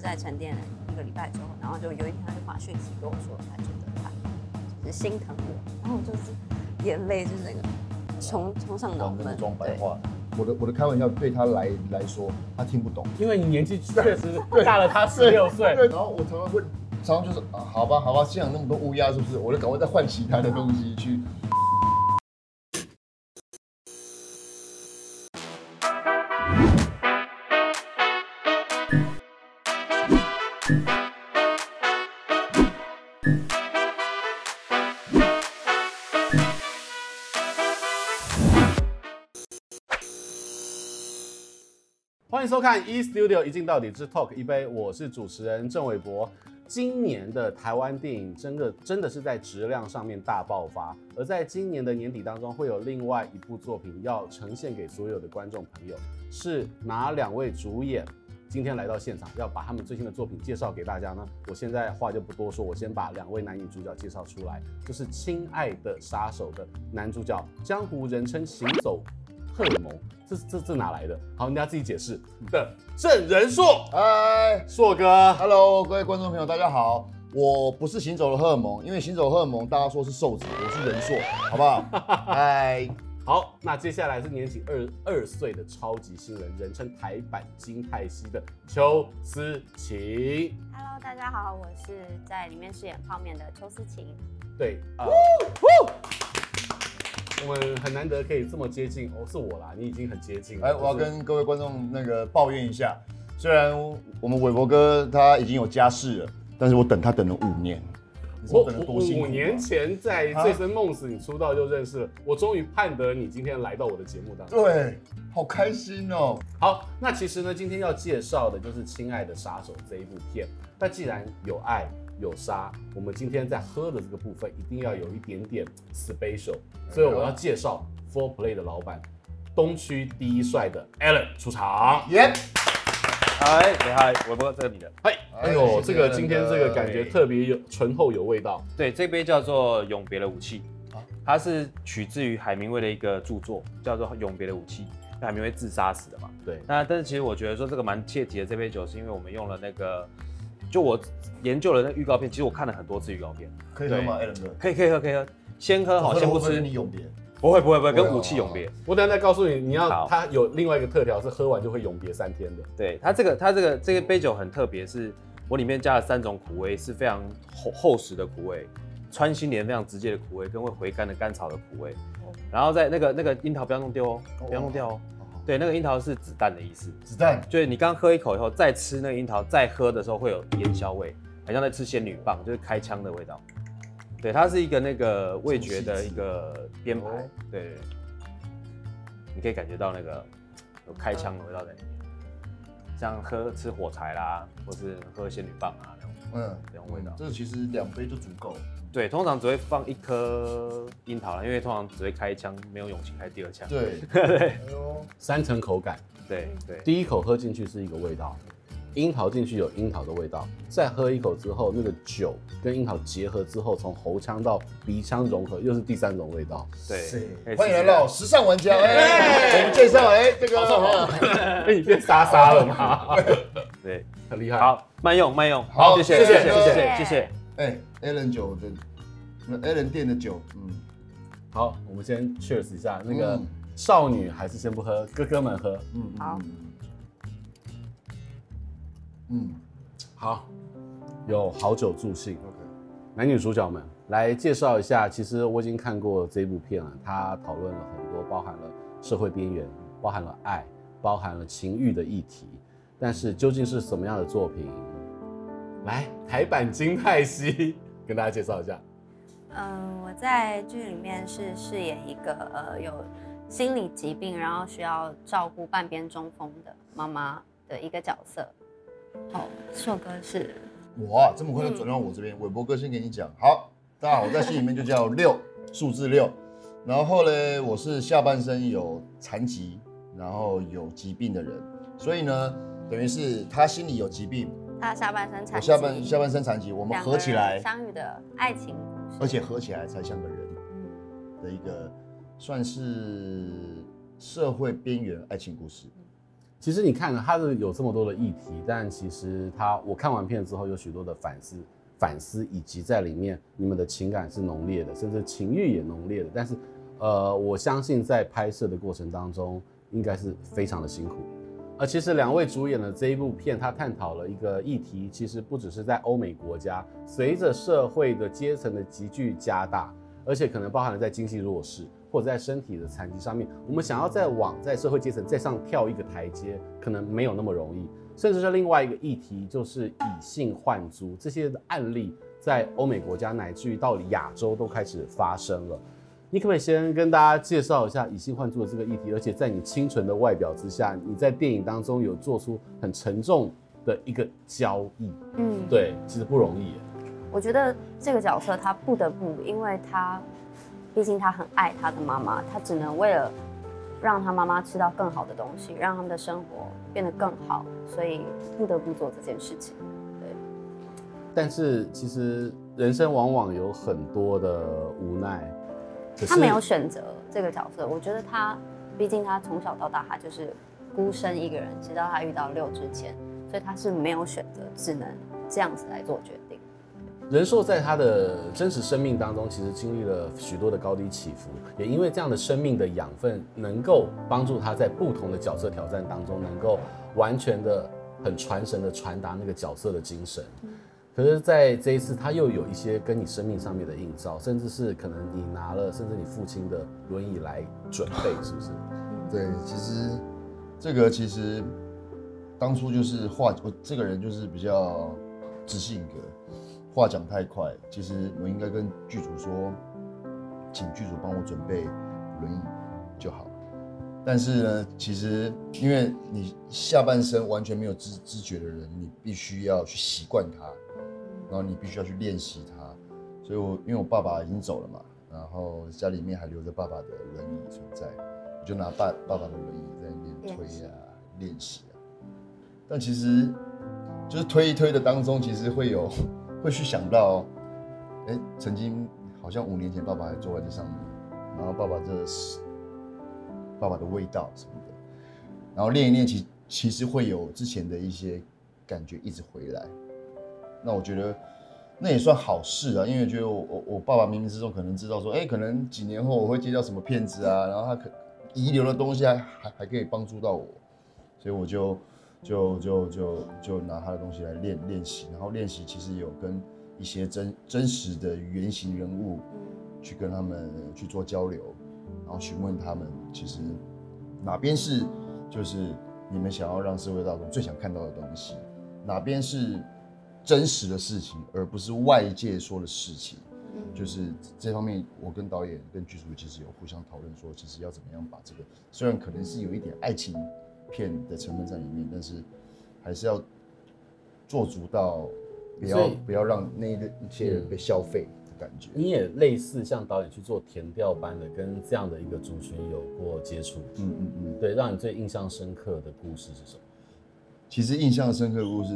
就是在沉淀了一个礼拜之后，然后就有一天他就发讯息跟我说，他觉得他就是心疼我，然后我就是眼泪就是那个冲冲上脑门。装白话，我的我的开玩笑对他来来说，他听不懂，因为你年纪确实大了他十六岁。对，然后我常常会常常就是啊，好吧好吧，现在有那么多乌鸦是不是？我就赶快再换其他的东西去。收看《E Studio 一镜到底之 Talk 一杯》，我是主持人郑伟博。今年的台湾电影真的真的是在质量上面大爆发，而在今年的年底当中，会有另外一部作品要呈现给所有的观众朋友，是哪两位主演？今天来到现场，要把他们最新的作品介绍给大家呢？我现在话就不多说，我先把两位男女主角介绍出来，就是《亲爱的杀手》的男主角，江湖人称“行走荷尔蒙”。这这这哪来的？好，人家自己解释的。郑人硕，嗨，硕哥，Hello，各位观众朋友，大家好。我不是行走的荷尔蒙，因为行走荷尔蒙大家说是瘦子，我是人硕，好不好？嗨，好。那接下来是年仅二二岁的超级新人，人称台版金泰熙的邱思晴。Hello，大家好，我是在里面饰演泡面的邱思晴。对啊。我们很难得可以这么接近哦，是我啦，你已经很接近了。哎，我要跟各位观众那个抱怨一下，虽然我们伟博哥他已经有家室了，但是我等他等了五年。我等了多辛苦。五年前在《醉生梦死》你出道就认识了，我终于盼得你今天来到我的节目当中。对，好开心哦。好，那其实呢，今天要介绍的就是《亲爱的杀手》这一部片。那既然有爱。有沙，我们今天在喝的这个部分一定要有一点点 special，所以我要介绍 Four Play 的老板，东区第一帅的 Alan 出场。耶！嗨，嗨，我不知道这个你的。嗨，哎呦，这个今天这个感觉特别有醇厚有味道。对，这杯叫做《永别的武器》，它是取自于海明威的一个著作，叫做《永别的武器》，海明威自杀死的嘛。对。那但是其实我觉得说这个蛮切题的，这杯酒是因为我们用了那个。就我研究了那预告片，其实我看了很多次预告片。可以喝吗，Alan 哥？可以，可以喝，可以喝。先喝好，先不吃。你永别？不会，不会，不会，跟武器永别。我等下再告诉你，你要它有另外一个特调，是喝完就会永别三天的。对，它这个，它这个这个杯酒很特别，是我里面加了三种苦味，是非常厚厚实的苦味，穿心莲非常直接的苦味，跟会回甘的甘草的苦味。然后在那个那个樱桃不要弄丢哦，不要弄掉哦。对，那个樱桃是子弹的意思。子弹，就是你刚喝一口以后，再吃那个樱桃，再喝的时候会有烟硝味。好像在吃仙女棒，就是开枪的味道。对，它是一个那个味觉的一个编排。对，对，你可以感觉到那个有开枪的味道在里面。像喝吃火柴啦，或是喝仙女棒啊那种，嗯，这种味道。这个其实两杯就足够了。对，通常只会放一颗樱桃啦，因为通常只会开一枪，没有勇气开第二枪。对 对，三层口感。对对，第一口喝进去是一个味道。樱桃进去有樱桃的味道，再喝一口之后，那个酒跟樱桃结合之后，从喉腔到鼻腔融合，又是第三种味道。对，欢迎来到时尚玩家。哎，我们介绍，哎，这个，被 你变沙沙了吗？对，很厉害。好，慢用，慢用。好，谢谢，谢谢，谢谢，谢谢。哎，Alan 酒的，那 Alan 店的酒，嗯，好，我们先 cheers 一下。那个少女还是先不喝，哥哥们喝。嗯，好。嗯，好，有好酒助兴。OK，男女主角们来介绍一下。其实我已经看过这部片了，它讨论了很多，包含了社会边缘，包含了爱，包含了情欲的议题。但是究竟是什么样的作品？来，台版金泰熙 跟大家介绍一下。嗯，我在剧里面是饰演一个呃有心理疾病，然后需要照顾半边中风的妈妈的一个角色。好，硕哥是我啊，这么快就转到我这边。伟博哥先给你讲，好，大家好，我在戏里面就叫六，数字六。然后呢，我是下半身有残疾，然后有疾病的人，所以呢，等于是他心里有疾病，他下半身残疾，我下半下半身残疾，我们合起来相遇的爱情故事，而且合起来才像个人的一个算是社会边缘爱情故事。其实你看了他是有这么多的议题，但其实他我看完片之后有许多的反思、反思，以及在里面你们的情感是浓烈的，甚至情欲也浓烈的。但是，呃，我相信在拍摄的过程当中，应该是非常的辛苦。而其实两位主演的这一部片，它探讨了一个议题，其实不只是在欧美国家，随着社会的阶层的急剧加大，而且可能包含了在经济弱势或者在身体的残疾上面，我们想要再往在社会阶层再上跳一个台阶，可能没有那么容易。甚至是另外一个议题，就是以性换租这些的案例，在欧美国家乃至于到亚洲都开始发生了。你可不可以先跟大家介绍一下以性换租的这个议题？而且在你清纯的外表之下，你在电影当中有做出很沉重的一个交易。嗯，对，其实不容易。我觉得这个角色他不得不，因为他毕竟他很爱他的妈妈，他只能为了让他妈妈吃到更好的东西，让他们的生活变得更好，所以不得不做这件事情。对。但是其实人生往往有很多的无奈。他没有选择这个角色，我觉得他，毕竟他从小到大他就是孤身一个人，直到他遇到六之前，所以他是没有选择，只能这样子来做决定。人寿在他的真实生命当中，其实经历了许多的高低起伏，也因为这样的生命的养分，能够帮助他在不同的角色挑战当中，能够完全的、很传神的传达那个角色的精神。可是，在这一次，他又有一些跟你生命上面的映照，甚至是可能你拿了，甚至你父亲的轮椅来准备，是不是？对，其实这个其实当初就是话，我这个人就是比较直性格，话讲太快。其实我应该跟剧组说，请剧组帮我准备轮椅就好。但是呢，其实因为你下半身完全没有知知觉的人，你必须要去习惯它。然后你必须要去练习它，所以我因为我爸爸已经走了嘛，然后家里面还留着爸爸的轮椅存在，我就拿爸爸爸的轮椅在那边推啊练习啊。但其实就是推一推的当中，其实会有会去想到，哎，曾经好像五年前爸爸还坐在这上面，然后爸爸这是爸爸的味道什么的，然后练一练，其其实会有之前的一些感觉一直回来。那我觉得那也算好事啊，因为觉得我我我爸爸冥冥之中可能知道说，哎，可能几年后我会接到什么骗子啊，然后他可遗留的东西还还还可以帮助到我，所以我就就就就就拿他的东西来练练习，然后练习其实有跟一些真真实的原型人物去跟他们去做交流，然后询问他们其实哪边是就是你们想要让社会大众最想看到的东西，哪边是。真实的事情，而不是外界说的事情。嗯，就是这方面，我跟导演、跟剧组其实有互相讨论，说其实要怎么样把这个，虽然可能是有一点爱情片的成分在里面，但是还是要做足到不要不要让那一些人被消费的感觉。你也类似像导演去做填调般的，跟这样的一个族群有过接触。嗯嗯嗯，对，让你最印象深刻的故事是什么？其实印象深刻的故事。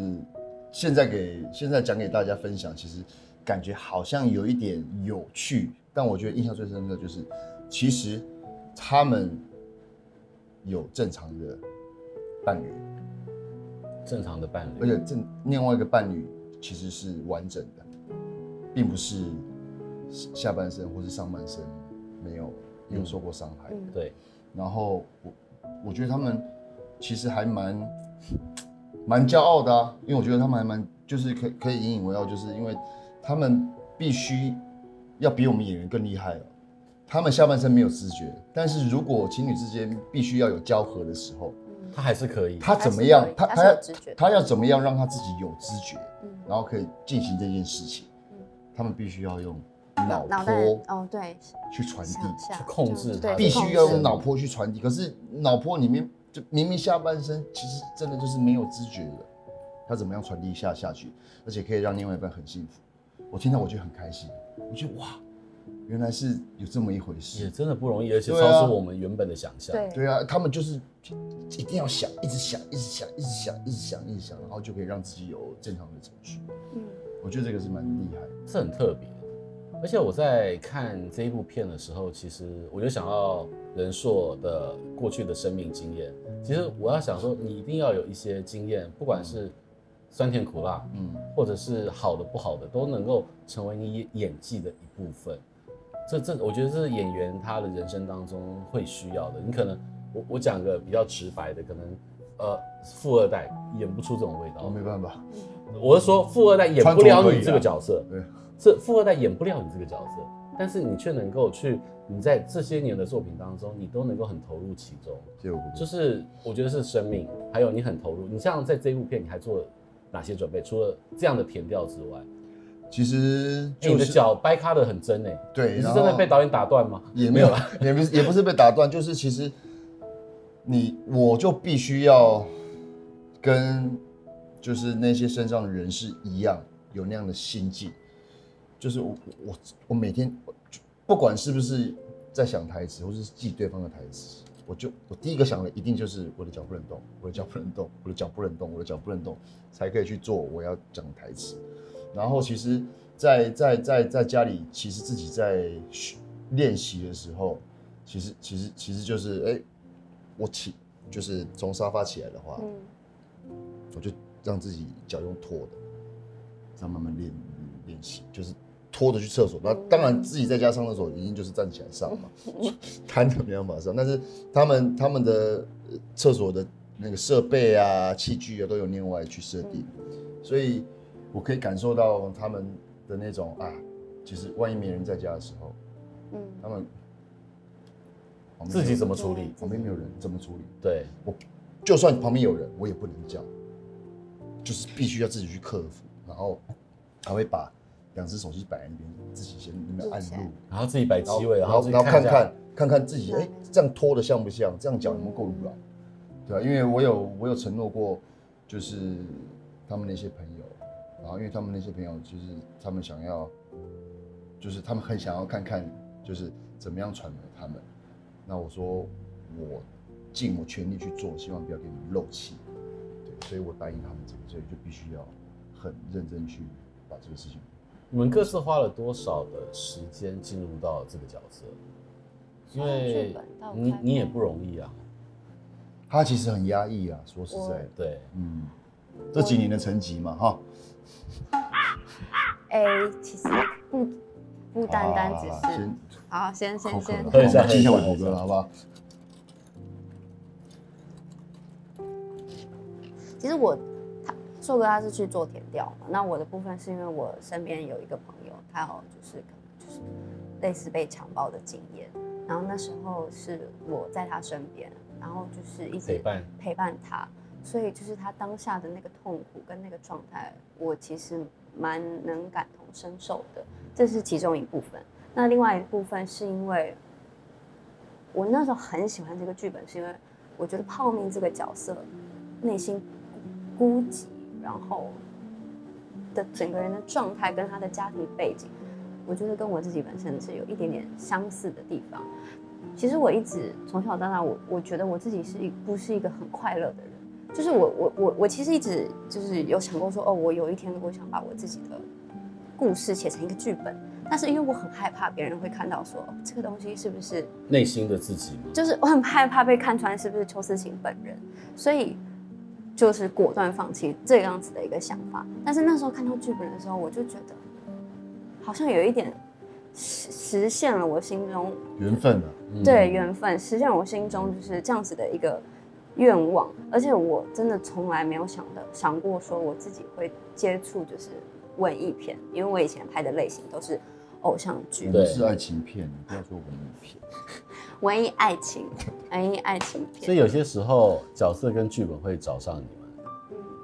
现在给现在讲给大家分享，其实感觉好像有一点有趣，但我觉得印象最深刻就是，其实他们有正常的伴侣，正常的伴侣，而且正另外一个伴侣其实是完整的，并不是下半身或是上半身没有有受过伤害。嗯，对，然后我我觉得他们其实还蛮。蛮骄傲的啊，因为我觉得他们还蛮就是可可以引以为傲，就是因为他们必须要比我们演员更厉害了。他们下半身没有知觉，但是如果情侣之间必须要有交合的时候，他还是可以。他怎么样？他他要他要怎么样让他自己有知觉，然后可以进行这件事情？他们必须要用脑波哦，对，去传递，去控制他，必须要用脑波去传递。可是脑波里面。就明明下半身其实真的就是没有知觉的，他怎么样传递下下去，而且可以让另外一半很幸福。我听到我就很开心，我觉得哇，原来是有这么一回事，也真的不容易，而且超出我们原本的想象。对，对啊，他们就是一定要想，一直想，一直想，一直想，一直想，一直想，然后就可以让自己有正常的程序。嗯，我觉得这个是蛮厉害的，是很特别。而且我在看这一部片的时候，其实我就想到人硕的过去的生命经验。其实我要想说，你一定要有一些经验，不管是酸甜苦辣，嗯，或者是好的不好的，都能够成为你演技的一部分。这这，我觉得这是演员他的人生当中会需要的。你可能，我我讲个比较直白的，可能，呃，富二代演不出这种味道。我没办法，我是说富二代演不了你这个角色。对。是富二代演不了你这个角色，但是你却能够去，你在这些年的作品当中，你都能够很投入其中。就是我觉得是生命，还有你很投入。你像在这一部片，你还做了哪些准备？除了这样的填调之外，其实、就是欸、你的脚掰卡的很真哎，对，你是真的被导演打断吗？也没有啦，也不是，也不是被打断，就是其实你我就必须要跟就是那些身上的人是一样，有那样的心境。就是我我我每天，不管是不是在想台词，或是记对方的台词，我就我第一个想的一定就是我的脚不能动，我的脚不能动，我的脚不能动，我的脚不能动，才可以去做我要讲的台词。然后其实在，在在在在家里，其实自己在练习的时候，其实其实其实就是哎、欸，我起就是从沙发起来的话，我就让自己脚用拖的，这样慢慢练练习，就是。拖着去厕所，那当然自己在家上厕所一定就是站起来上嘛，瘫着没办法上。但是他们他们的厕所的那个设备啊、器具啊都有另外去设定，所以我可以感受到他们的那种啊，其实万一没人在家的时候，嗯，他们自己怎么处理？旁边没有人怎么处理？对，我就算旁边有人，我也不能叫，就是必须要自己去克服，然后还会把。两只手机摆在那边，自己先那边按录，然后自己摆机位，然后然后看看看看自己，哎，这样拖的像不像？这样脚有没有够软？对啊，因为我有我有承诺过，就是他们那些朋友，然后因为他们那些朋友就是他们想要，就是他们很想要看看，就是怎么样传媒他们。那我说我尽我全力去做，希望不要给你们漏气。对，所以我答应他们这个，所以就必须要很认真去把这个事情。你们各自花了多少的时间进入到这个角色？因为你你也不容易啊，他其实很压抑啊，说实在，对，嗯，这几年的成绩嘛，哈。哎，其实不不单单只是，先好，先先先喝一下，敬一下伟博哥，好不好？其实我。硕哥他是去做田调嘛，那我的部分是因为我身边有一个朋友，他好像就是可能就是类似被强暴的经验，然后那时候是我在他身边，然后就是一直陪伴陪伴他，所以就是他当下的那个痛苦跟那个状态，我其实蛮能感同身受的，这是其中一部分。那另外一部分是因为我那时候很喜欢这个剧本，是因为我觉得泡面这个角色内心孤寂。然后的整个人的状态跟他的家庭背景，我觉得跟我自己本身是有一点点相似的地方。其实我一直从小到大，我我觉得我自己是一不是一个很快乐的人。就是我我我我其实一直就是有想过说，哦，我有一天我想把我自己的故事写成一个剧本，但是因为我很害怕别人会看到说，哦，这个东西是不是内心的自己？就是我很害怕被看穿是不是邱思琴本人，所以。就是果断放弃这样子的一个想法，但是那时候看到剧本的时候，我就觉得好像有一点实实现了我心中缘分了，对，缘分实现了我心中就是这样子的一个愿望，而且我真的从来没有想的想过说我自己会接触就是文艺片，因为我以前拍的类型都是偶像剧，对，是爱情片，你不要说文艺片。文艺爱情，文艺爱情片。所以有些时候角色跟剧本会找上你们。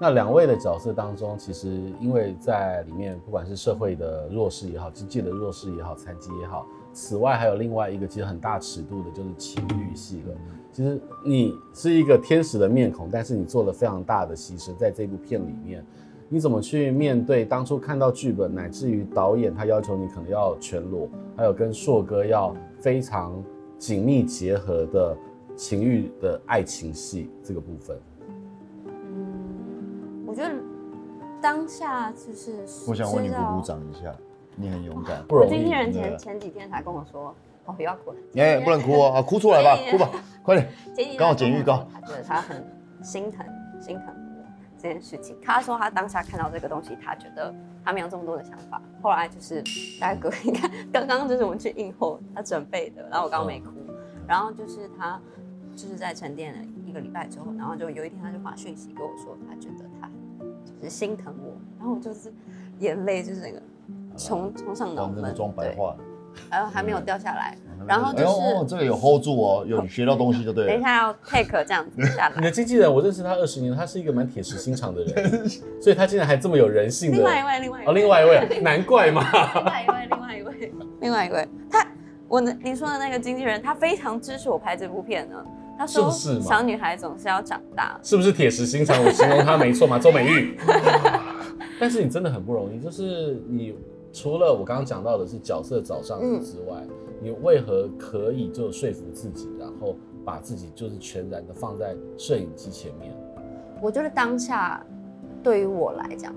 那两位的角色当中，其实因为在里面，不管是社会的弱势也好，经济的弱势也好，残疾也好，此外还有另外一个其实很大尺度的，就是情欲戏了。其实你是一个天使的面孔，但是你做了非常大的牺牲，在这部片里面，你怎么去面对当初看到剧本，乃至于导演他要求你可能要全裸，还有跟硕哥要非常。紧密结合的情欲的爱情戏这个部分，嗯，我觉得当下就是我想为你鼓鼓掌一下，你很勇敢，不容易。经纪人前前几天才跟我说，哦，不要哭了，哎，不能哭哦，啊，哭出来吧，哭吧，快点。刚好剪预告他觉得他很心疼，心疼我这件事情。他说他当下看到这个东西，他觉得他没有这么多的想法。后来就是大概隔一看，刚刚就是我们去应后，他准备的，然后我刚刚没哭，然后就是他就是在沉淀了一个礼拜之后，然后就有一天他就发讯息跟我说，他觉得他就是心疼我，然后我就是眼泪就是那个冲冲上脑门，装然后还没有掉下来，然后就哎呦，是这个有 hold 住哦，有学到东西就对了。等一下要 take 这样子 下来你。的经纪人，我认识他二十年，他是一个蛮铁石心肠的人，所以他竟然还这么有人性的。另外一位，另外一位，哦，另外一位，难怪嘛。另外一位，另外一位，另外一位，他，我的你说的那个经纪人，他非常支持我拍这部片呢。他说是是小女孩总是要长大。是不是铁石心肠？我形容他没错嘛，周美玉。但是你真的很不容易，就是你除了我刚刚讲到的是角色找上你之外，嗯、你为何可以就说服自己，然后把自己就是全然的放在摄影机前面？我觉得当下对于我来讲，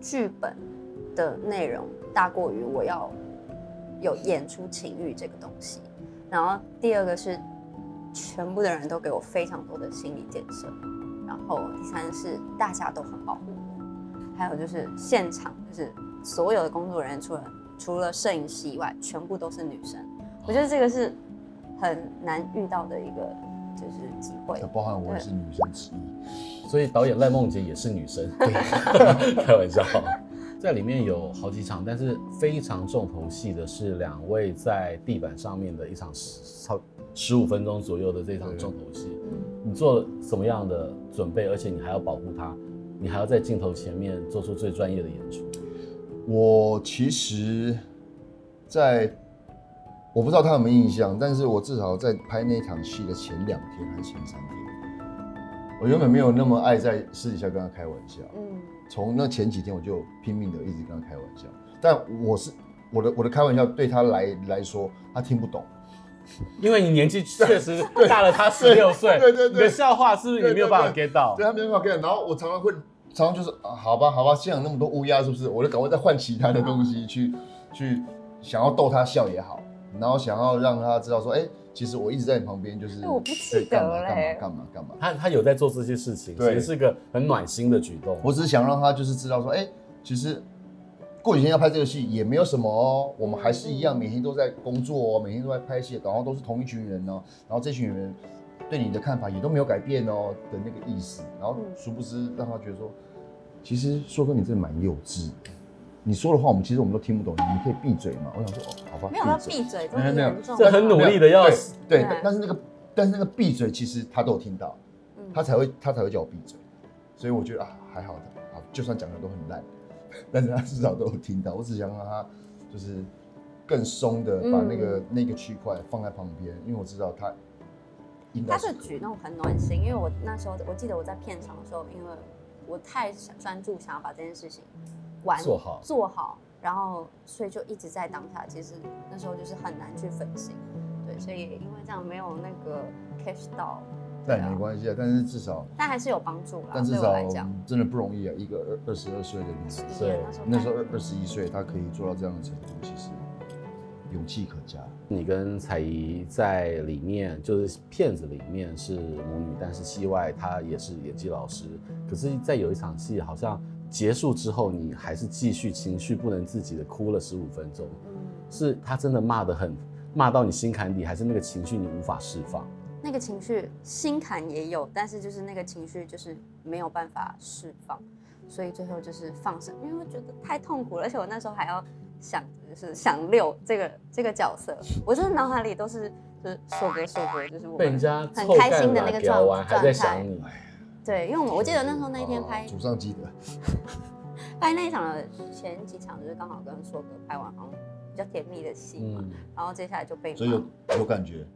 剧本的内容大过于我要有演出情欲这个东西。然后第二个是。全部的人都给我非常多的心理建设，然后第三是大家都很保护我，还有就是现场就是所有的工作人员除了除了摄影师以外，全部都是女生。我觉得这个是很难遇到的一个就是机会。包含我也是女生之一，所以导演赖梦洁也是女生，对，开玩笑。在里面有好几场，但是非常重头戏的是两位在地板上面的一场超。十五分钟左右的这场重头戏，你做了什么样的准备？而且你还要保护他，你还要在镜头前面做出最专业的演出。我其实，在我不知道他有没有印象，但是我至少在拍那场戏的前两天还是前三天，我原本没有那么爱在私底下跟他开玩笑。嗯，从那前几天我就拼命的一直跟他开玩笑，但我是我的我的开玩笑对他来来说，他听不懂。因为你年纪确实 大了他十六岁，对对对，你的笑话是不是你没有办法 get 到？对，他没有办法 get。然后我常常会，常常就是啊，好吧，好吧，现场那么多乌鸦，是不是？我就赶快再换其他的东西去，去想要逗他笑也好，然后想要让他知道说，哎，其实我一直在你旁边，就是我不记得了，干嘛干嘛干嘛干嘛。他他有在做这些事情，其实是个很暖心的举动。我只是想让他就是知道说，哎，其实。过几天要拍这个戏也没有什么哦，我们还是一样，每天都在工作哦，每天都在拍戏，然后都是同一群人哦，然后这群人对你的看法也都没有改变哦的那个意思，然后殊不知让他觉得说，其实硕哥你真的蛮幼稚，你说的话我们其实我们都听不懂，你可以闭嘴嘛？我想说哦，好吧，没有要闭嘴，没有没有，这很努力的要死，对，对，但是那个但是那个闭嘴其实他都有听到，他才会他才会叫我闭嘴，所以我觉得啊还好的，啊就算讲的都很烂。但是他至少都有听到，我只想让他就是更松的把那个、嗯、那个区块放在旁边，因为我知道他他是举动很暖心，因为我那时候我记得我在片场的时候，因为我太专注想要把这件事情完做好做好，然后所以就一直在当下，其实那时候就是很难去分心，对，所以因为这样没有那个 catch 到。但没关系啊，但是至少，但还是有帮助啦。但至少真的不容易啊，一个二二十二岁的女生，对，那时候二二十一岁，她可以做到这样的程度，其实勇气可嘉。你跟彩怡在里面，就是片子里面是母女，但是戏外她也是演技老师。可是，在有一场戏，好像结束之后，你还是继续情绪不能自己的哭了十五分钟。嗯，是她真的骂得很，骂到你心坎底，还是那个情绪你无法释放？那个情绪心坎也有，但是就是那个情绪就是没有办法释放，所以最后就是放生，因为我觉得太痛苦了，而且我那时候还要想 就是想六这个这个角色，我真的脑海里都是就是硕哥硕哥，就是我们很开心的那个状状态。对，因为我我记得那时候那一天拍，祖上记得拍那一场的前几场就是刚好跟硕哥拍完，好像比较甜蜜的戏嘛，嗯、然后接下来就被所以有有感觉。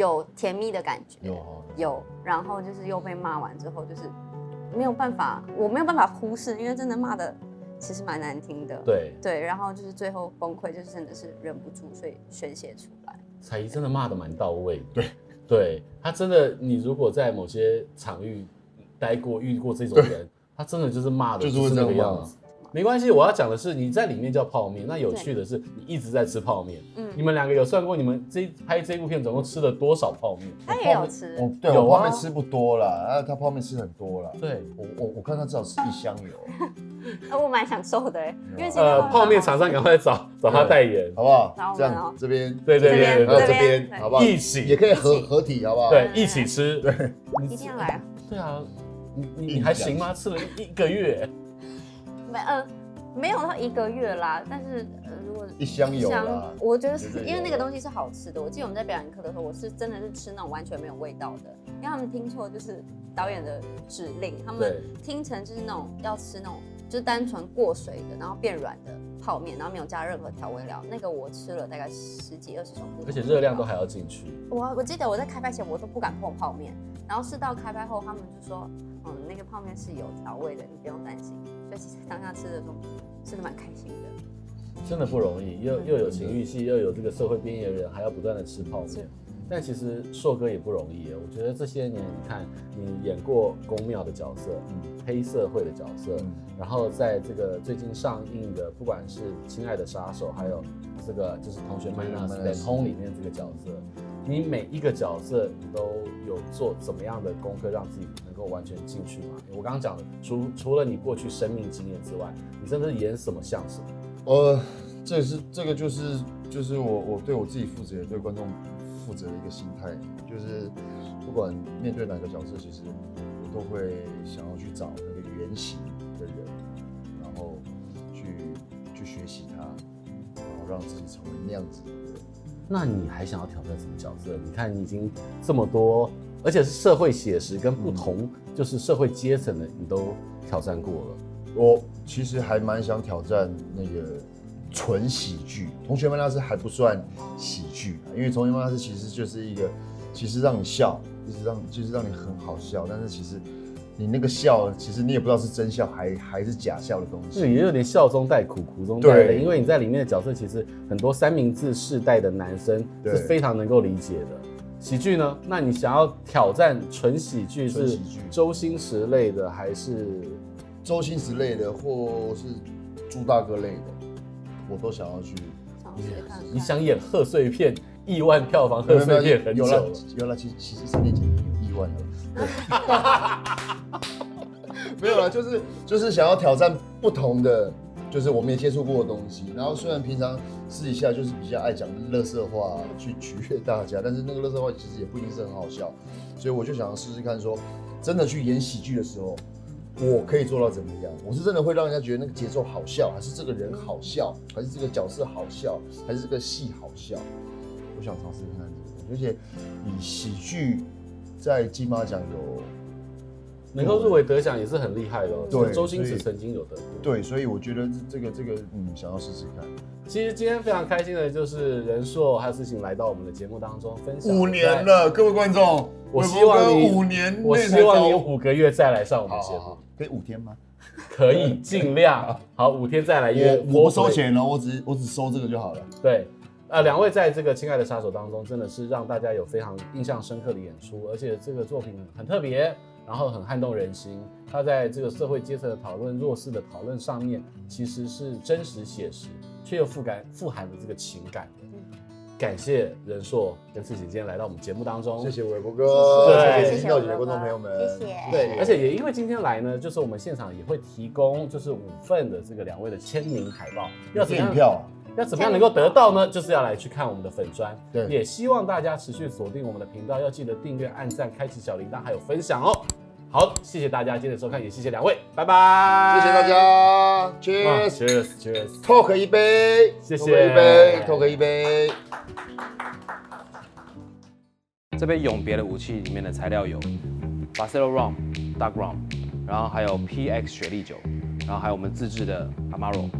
有甜蜜的感觉，有，有，然后就是又被骂完之后，就是没有办法，我没有办法忽视，因为真的骂的其实蛮难听的。对对，然后就是最后崩溃，就是真的是忍不住，所以宣泄出来。彩仪真的骂的蛮到位，对对，他真的，你如果在某些场域待过、遇过这种人，他真的就是骂的就是那个样子。没关系，我要讲的是你在里面叫泡面，那有趣的是你一直在吃泡面。嗯，你们两个有算过你们这拍这部片总共吃了多少泡面？他也有吃，哦，对，我泡面吃不多啦，啊，他泡面吃很多了。对，我我我看他至少吃一箱油。那 我蛮享受的，因为呃，泡面厂商赶快找找他代言，好不好？这样这边对对对，还有这边好不好？一起也可以合合体，好不好？对，一起吃。对，一定要来。对啊，你你你还行吗？吃了一个月。没呃，没有到一个月啦，但是呃，如果一箱有我觉得是因为那个东西是好吃的。我记得我们在表演课的时候，我是真的是吃那种完全没有味道的，因为他们听错就是导演的指令，他们听成就是那种要吃那种就是单纯过水的，然后变软的泡面，然后没有加任何调味料。那个我吃了大概十几二十种，而且热量都还要进去。我我记得我在开拍前我都不敢碰泡面，然后是到开拍后，他们就说。嗯，那个泡面是有调味的，你不用担心。所以其实当下吃的时候，吃的蛮开心的。真的不容易，又又有情欲戏，又有这个社会边缘人，还要不断的吃泡面。但其实硕哥也不容易。我觉得这些年，你看你演过宫庙的角色，嗯，黑社会的角色，嗯，然后在这个最近上映的，不管是《亲爱的杀手》，还有这个就是《同学麦娜丝》《通》里面这个角色。你每一个角色，你都有做怎么样的功课，让自己能够完全进去吗？我刚刚讲的，除除了你过去生命经验之外，你真的演什么像什么？呃，这是这个就是就是我我对我自己负责，对观众负责的一个心态，就是不管面对哪个角色，其实我都会想要去找那个原型的人，然后去去学习他，然后让自己成为那样子的人。那你还想要挑战什么角色？你看你已经这么多，而且是社会写实跟不同，就是社会阶层的，你都挑战过了。我其实还蛮想挑战那个纯喜剧，《同学们那是还不算喜剧，因为《同学们那是其实就是一个，其实让你笑，一直让就是让你很好笑，但是其实。你那个笑，其实你也不知道是真笑还还是假笑的东西。是，也有点笑中带苦，苦中带泪。因为你在里面的角色，其实很多三明治世代的男生是非常能够理解的。喜剧呢？那你想要挑战纯喜剧是周星驰类的，还是周星驰类的，或是朱大哥类的，我都想要去。你想演贺岁片，亿万票房贺岁片很久了，有了，其实其实三年前有亿万了。没有啦，就是就是想要挑战不同的，就是我没接触过的东西。然后虽然平常私底下就是比较爱讲乐色话去取悦大家，但是那个乐色话其实也不一定是很好笑。所以我就想要试试看说，真的去演喜剧的时候，我可以做到怎么样？我是真的会让人家觉得那个节奏好笑，还是这个人好笑，还是这个角色好笑，还是这个戏好笑？我想尝试看看这个，而且以喜剧。在金马奖有能够入围得奖也是很厉害的，哦。对，周星驰曾经有得过。对，所以我觉得这个这个嗯，想要试试看。其实今天非常开心的就是仁硕还有事情来到我们的节目当中分享。五年了，各位观众，我希望你五年，我希望你五个月再来上我们节目，可以五天吗？可以，尽量。好，五天再来约。我不收钱了，我只我只收这个就好了。对。呃，两位在这个《亲爱的杀手》当中，真的是让大家有非常印象深刻的演出，而且这个作品很特别，然后很撼动人心。他在这个社会阶层的讨论、弱势的讨论上面，其实是真实写实，却又富感富含的这个情感。感谢仁硕跟世行今天来到我们节目当中，谢谢伟博哥，对，谢谢到底的观众朋友们，谢谢。对，而且也因为今天来呢，就是我们现场也会提供就是五份的这个两位的签名海报，要怎么样票？要怎么样能够得到呢？就是要来去看我们的粉砖，对，也希望大家持续锁定我们的频道，要记得订阅、按赞、开启小铃铛，还有分享哦。好，谢谢大家今天的收看，也谢谢两位，拜拜，谢谢大家，Cheers，Cheers，Cheers，Talk 一杯，谢谢一杯，Talk 一杯。这杯永别的武器里面的材料有 Barcelo Rum、Dark Rum，然后还有 PX 雪莉酒，然后还有我们自制的 Amaro。